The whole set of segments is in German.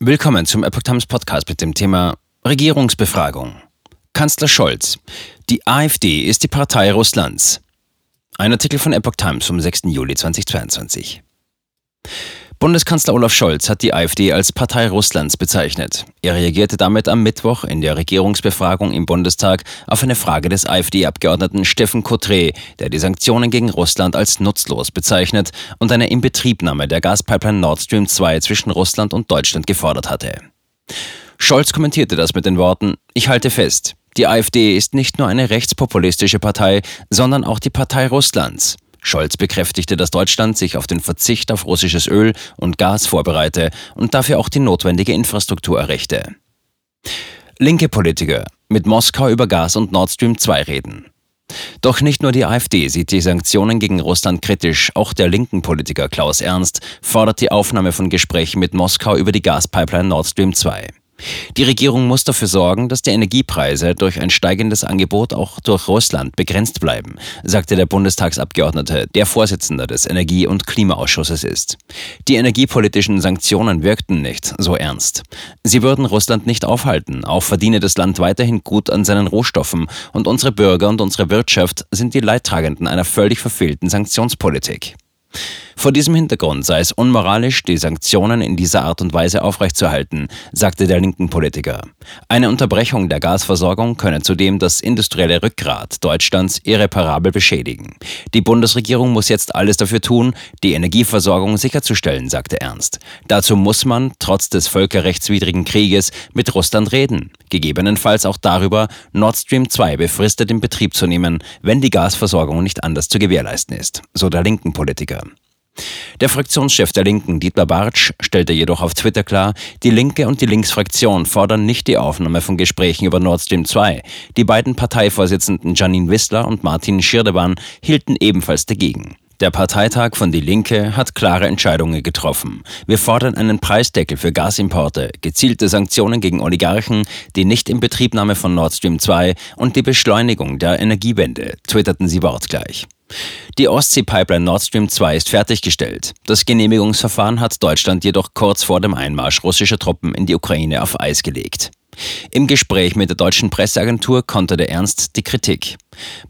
Willkommen zum Epoch Times Podcast mit dem Thema Regierungsbefragung. Kanzler Scholz. Die AfD ist die Partei Russlands. Ein Artikel von Epoch Times vom 6. Juli 2022. Bundeskanzler Olaf Scholz hat die AfD als Partei Russlands bezeichnet. Er reagierte damit am Mittwoch in der Regierungsbefragung im Bundestag auf eine Frage des AfD-Abgeordneten Steffen Cotré, der die Sanktionen gegen Russland als nutzlos bezeichnet und eine Inbetriebnahme der Gaspipeline Nord Stream 2 zwischen Russland und Deutschland gefordert hatte. Scholz kommentierte das mit den Worten, ich halte fest, die AfD ist nicht nur eine rechtspopulistische Partei, sondern auch die Partei Russlands. Scholz bekräftigte, dass Deutschland sich auf den Verzicht auf russisches Öl und Gas vorbereite und dafür auch die notwendige Infrastruktur errichte. Linke Politiker mit Moskau über Gas und Nord Stream 2 reden. Doch nicht nur die AfD sieht die Sanktionen gegen Russland kritisch, auch der linken Politiker Klaus Ernst fordert die Aufnahme von Gesprächen mit Moskau über die Gaspipeline Nord Stream 2. Die Regierung muss dafür sorgen, dass die Energiepreise durch ein steigendes Angebot auch durch Russland begrenzt bleiben, sagte der Bundestagsabgeordnete, der Vorsitzender des Energie- und Klimaausschusses ist. Die energiepolitischen Sanktionen wirkten nicht so ernst. Sie würden Russland nicht aufhalten, auch verdiene das Land weiterhin gut an seinen Rohstoffen und unsere Bürger und unsere Wirtschaft sind die Leidtragenden einer völlig verfehlten Sanktionspolitik. Vor diesem Hintergrund sei es unmoralisch, die Sanktionen in dieser Art und Weise aufrechtzuerhalten, sagte der linken Politiker. Eine Unterbrechung der Gasversorgung könne zudem das industrielle Rückgrat Deutschlands irreparabel beschädigen. Die Bundesregierung muss jetzt alles dafür tun, die Energieversorgung sicherzustellen, sagte Ernst. Dazu muss man, trotz des völkerrechtswidrigen Krieges, mit Russland reden, gegebenenfalls auch darüber, Nord Stream 2 befristet in Betrieb zu nehmen, wenn die Gasversorgung nicht anders zu gewährleisten ist, so der linken Politiker. Der Fraktionschef der Linken, Dietmar Bartsch, stellte jedoch auf Twitter klar, die Linke und die Linksfraktion fordern nicht die Aufnahme von Gesprächen über Nord Stream 2. Die beiden Parteivorsitzenden Janine Wissler und Martin Schirdewan hielten ebenfalls dagegen. Der Parteitag von Die Linke hat klare Entscheidungen getroffen. Wir fordern einen Preisdeckel für Gasimporte, gezielte Sanktionen gegen Oligarchen, die Nichtinbetriebnahme von Nord Stream 2 und die Beschleunigung der Energiewende, twitterten sie wortgleich. Die Ostsee-Pipeline Nord Stream 2 ist fertiggestellt. Das Genehmigungsverfahren hat Deutschland jedoch kurz vor dem Einmarsch russischer Truppen in die Ukraine auf Eis gelegt. Im Gespräch mit der deutschen Presseagentur konterte Ernst die Kritik.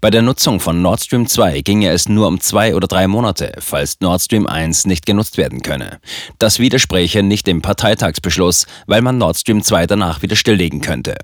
Bei der Nutzung von Nord Stream 2 ginge es nur um zwei oder drei Monate, falls Nord Stream 1 nicht genutzt werden könne. Das widerspräche nicht dem Parteitagsbeschluss, weil man Nord Stream 2 danach wieder stilllegen könnte.